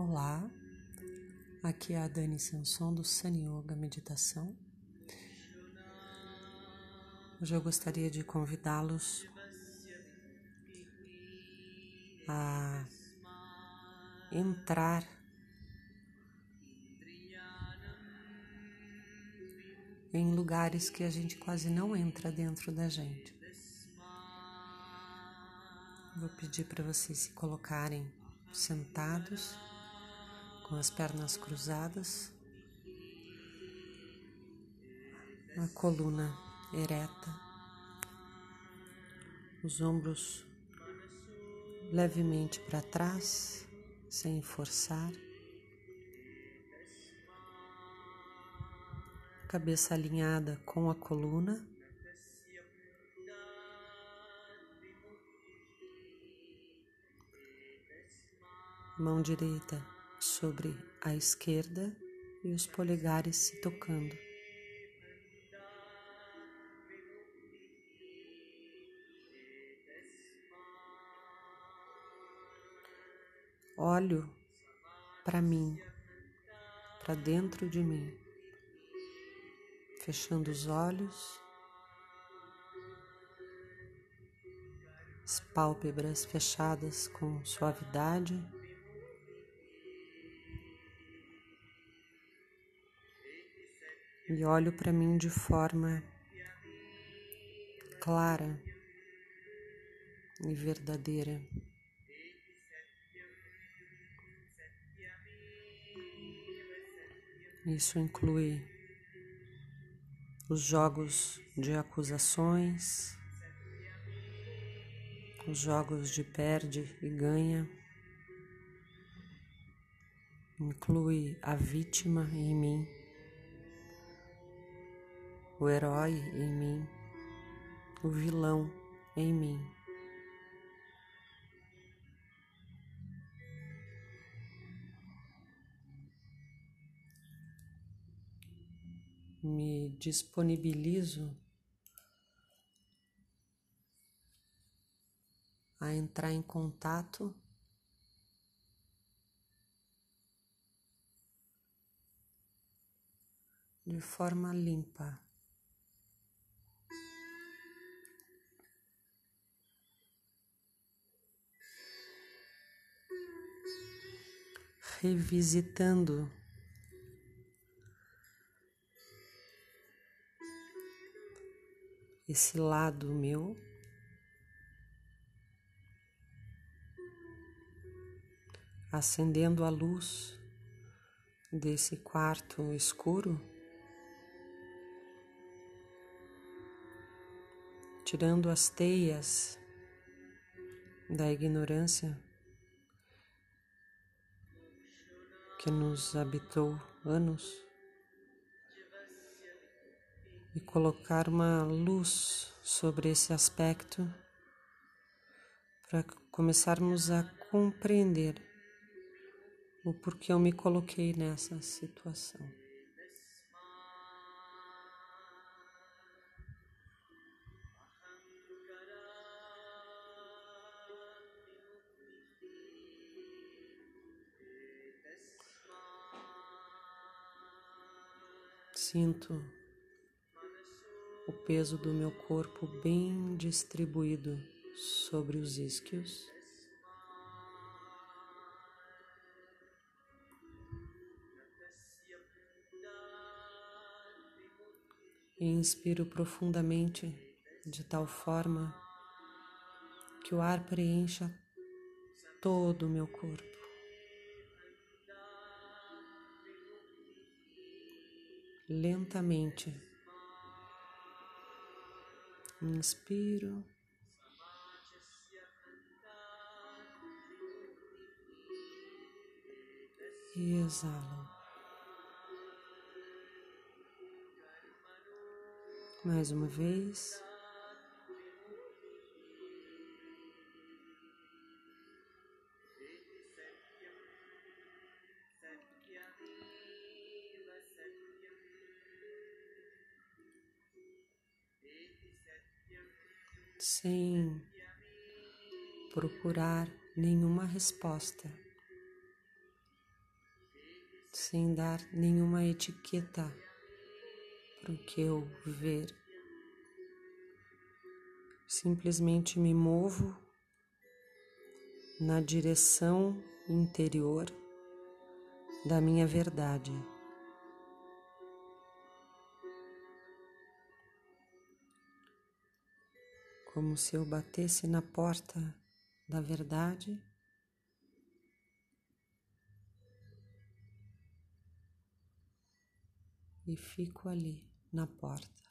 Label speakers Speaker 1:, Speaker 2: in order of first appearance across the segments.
Speaker 1: Olá, aqui é a Dani Sanson do Sun Yoga Meditação. Hoje eu gostaria de convidá-los a entrar em lugares que a gente quase não entra dentro da gente. Vou pedir para vocês se colocarem sentados com as pernas cruzadas, a coluna ereta, os ombros levemente para trás, sem forçar, cabeça alinhada com a coluna. Mão direita sobre a esquerda e os polegares se tocando. Olho para mim, para dentro de mim, fechando os olhos, as pálpebras fechadas com suavidade. E olho para mim de forma clara e verdadeira. Isso inclui os jogos de acusações, os jogos de perde e ganha, inclui a vítima em mim o herói em mim, o vilão em mim. Me disponibilizo a entrar em contato de forma limpa. Revisitando. Esse lado meu. Acendendo a luz desse quarto escuro, tirando as teias da ignorância que nos habitou anos e colocar uma luz sobre esse aspecto para começarmos a compreender o porquê eu me coloquei nessa situação. Sinto o peso do meu corpo bem distribuído sobre os isquios. E inspiro profundamente de tal forma que o ar preencha todo o meu corpo. Lentamente. Inspiro. E exalo. Mais uma vez. Sem procurar nenhuma resposta. sem dar nenhuma etiqueta para o que eu ver. Simplesmente me movo na direção interior da minha verdade. Como se eu batesse na porta da verdade. E fico ali na porta,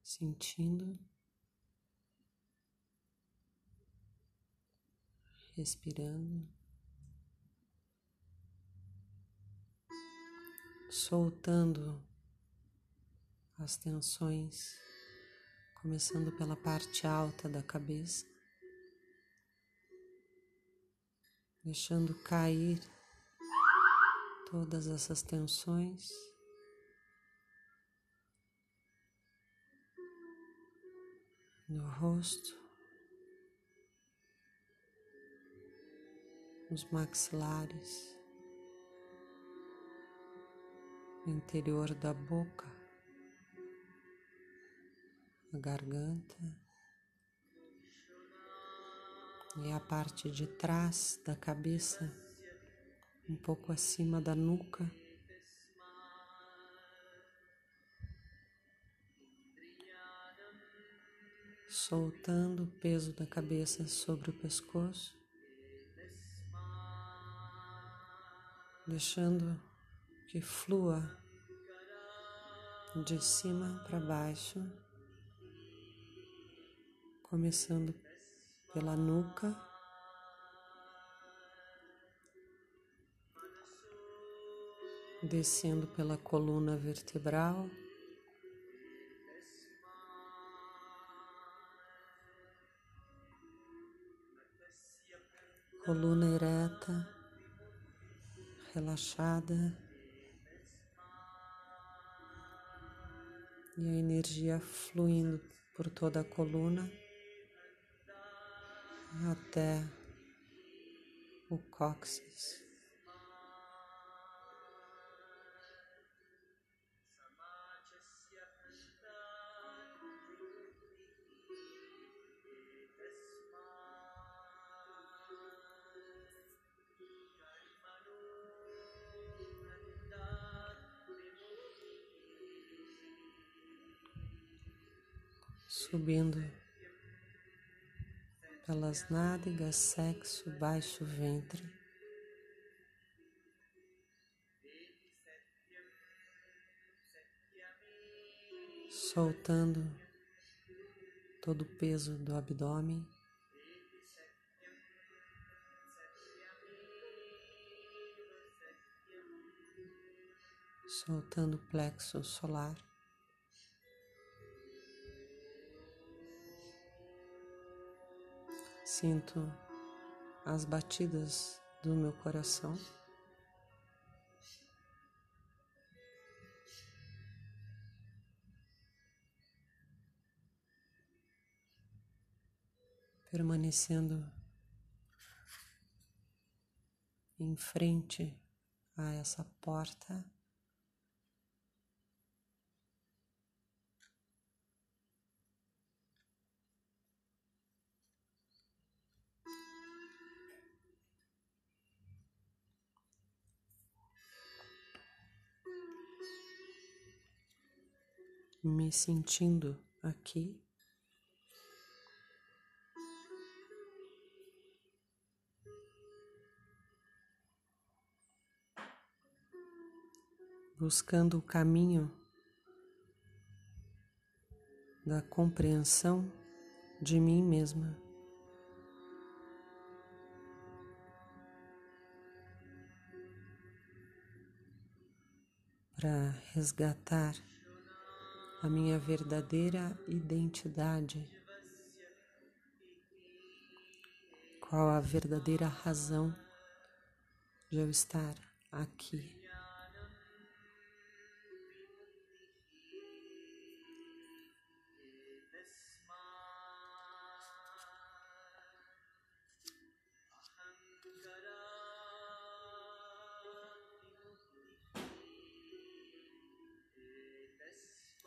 Speaker 1: sentindo, respirando, soltando as tensões, começando pela parte alta da cabeça, deixando cair todas essas tensões. no rosto, nos maxilares, interior da boca, a garganta. E a parte de trás da cabeça, um pouco acima da nuca. soltando o peso da cabeça sobre o pescoço, deixando que flua de cima para baixo, começando pela nuca. Descendo pela coluna vertebral, coluna ereta, relaxada. E a energia fluindo por toda a coluna até o cóccix. subindo pelas nádegas, sexo, baixo ventre. Soltando todo o peso do abdômen. Soltando o plexo solar. Sinto as batidas do meu coração. Permanecendo em frente a essa porta. Me sentindo aqui. Buscando o caminho da compreensão de mim mesma. Para resgatar a minha verdadeira identidade, qual a verdadeira razão de eu estar aqui.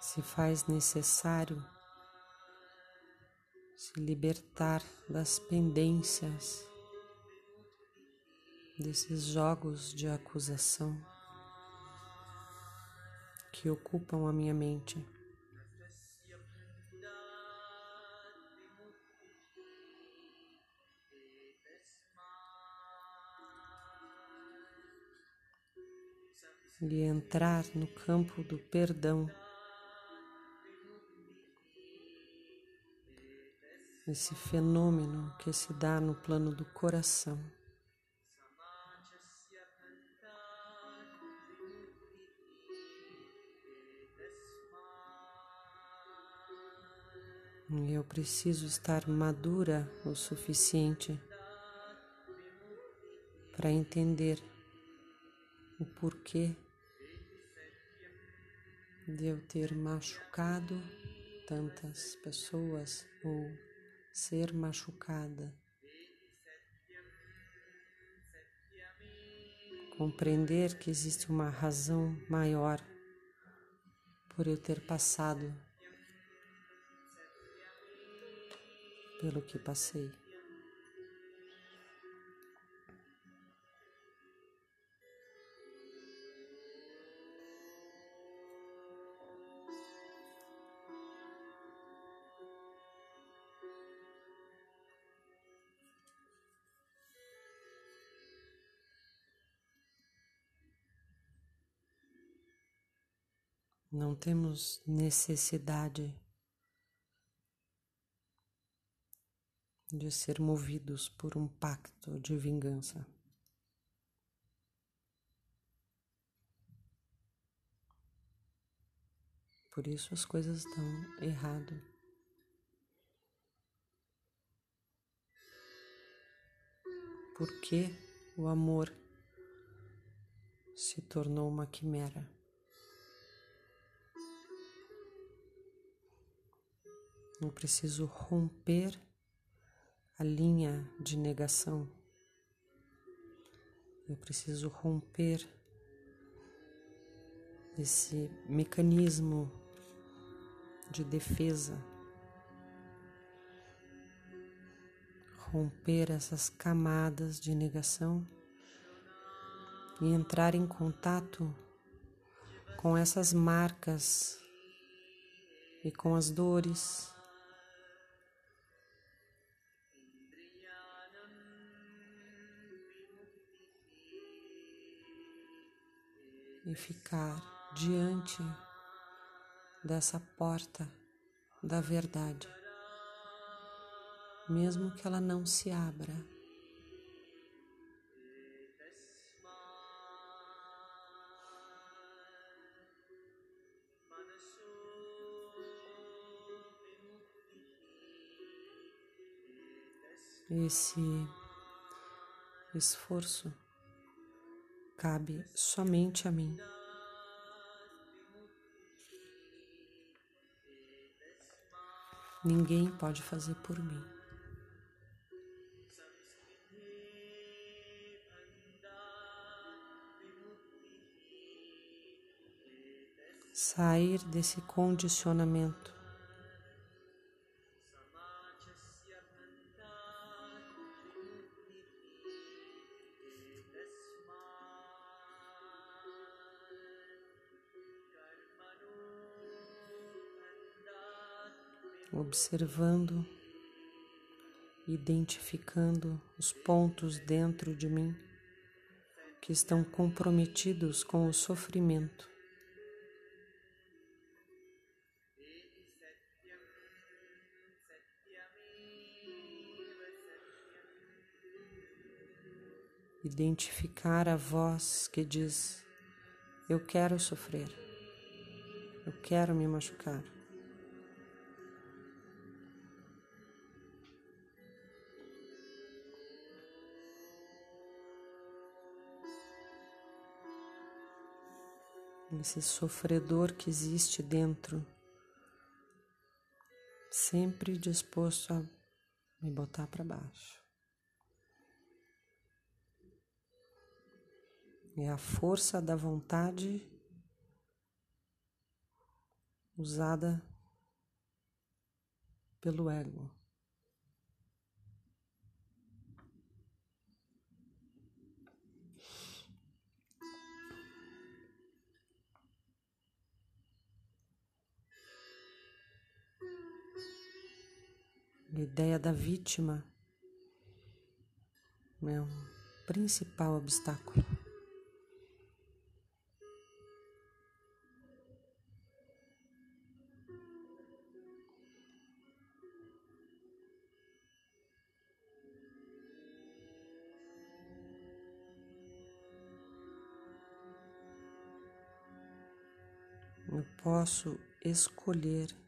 Speaker 1: Se faz necessário se libertar das pendências desses jogos de acusação que ocupam a minha mente. E entrar no campo do perdão. Esse fenômeno que se dá no plano do coração. Eu preciso estar madura o suficiente para entender o porquê de eu ter machucado tantas pessoas ou ser machucada. Compreender que existe uma razão maior por eu ter passado pelo que passei. Não temos necessidade de ser movidos por um pacto de vingança. Por isso as coisas dão errado. Porque o amor se tornou uma quimera. Eu preciso romper a linha de negação. Eu preciso romper esse mecanismo de defesa, romper essas camadas de negação e entrar em contato com essas marcas e com as dores e ficar diante dessa porta da verdade, mesmo que ela não se abra. Esse esforço cabe somente a mim. Ninguém pode fazer por mim. Sair desse condicionamento observando, identificando os pontos dentro de mim que estão comprometidos com o sofrimento. Identificar a voz que diz: Eu quero sofrer, eu quero me machucar. Esse sofredor que existe dentro, sempre disposto a me botar para baixo. É a força da vontade usada pelo ego. A ideia da vítima é um principal obstáculo. Eu posso escolher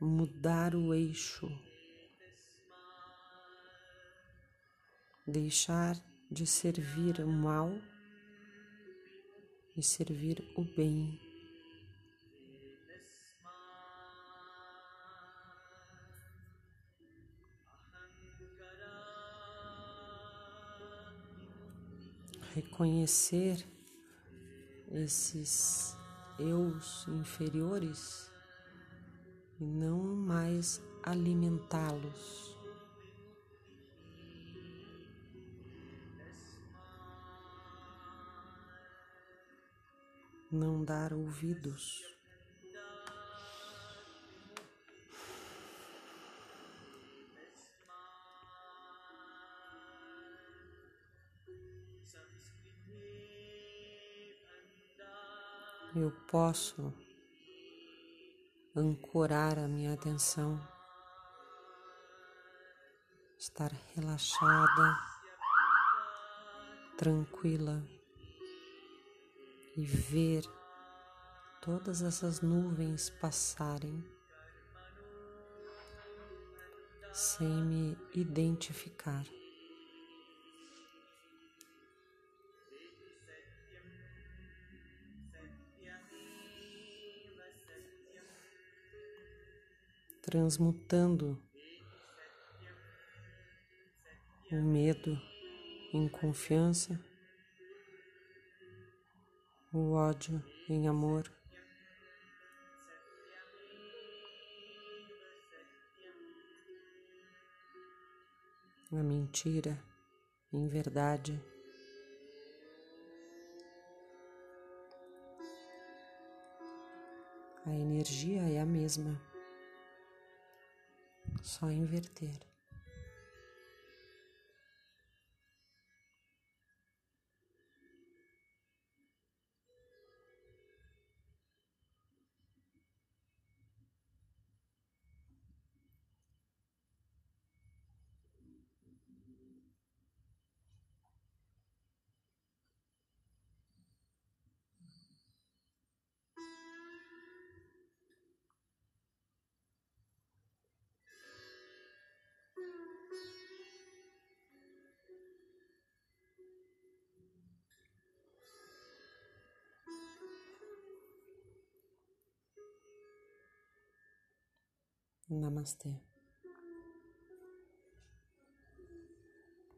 Speaker 1: mudar o eixo, deixar de servir o mal e servir o bem. Reconhecer esses eus inferiores e não mais alimentá-los. Não dar ouvidos. Eu posso ancorar a minha atenção, estar relaxada, tranquila e ver todas essas nuvens passarem sem me identificar. Transmutando o medo em confiança, o ódio em amor. A mentira em verdade. A energia é a mesma só inverter. Namaste.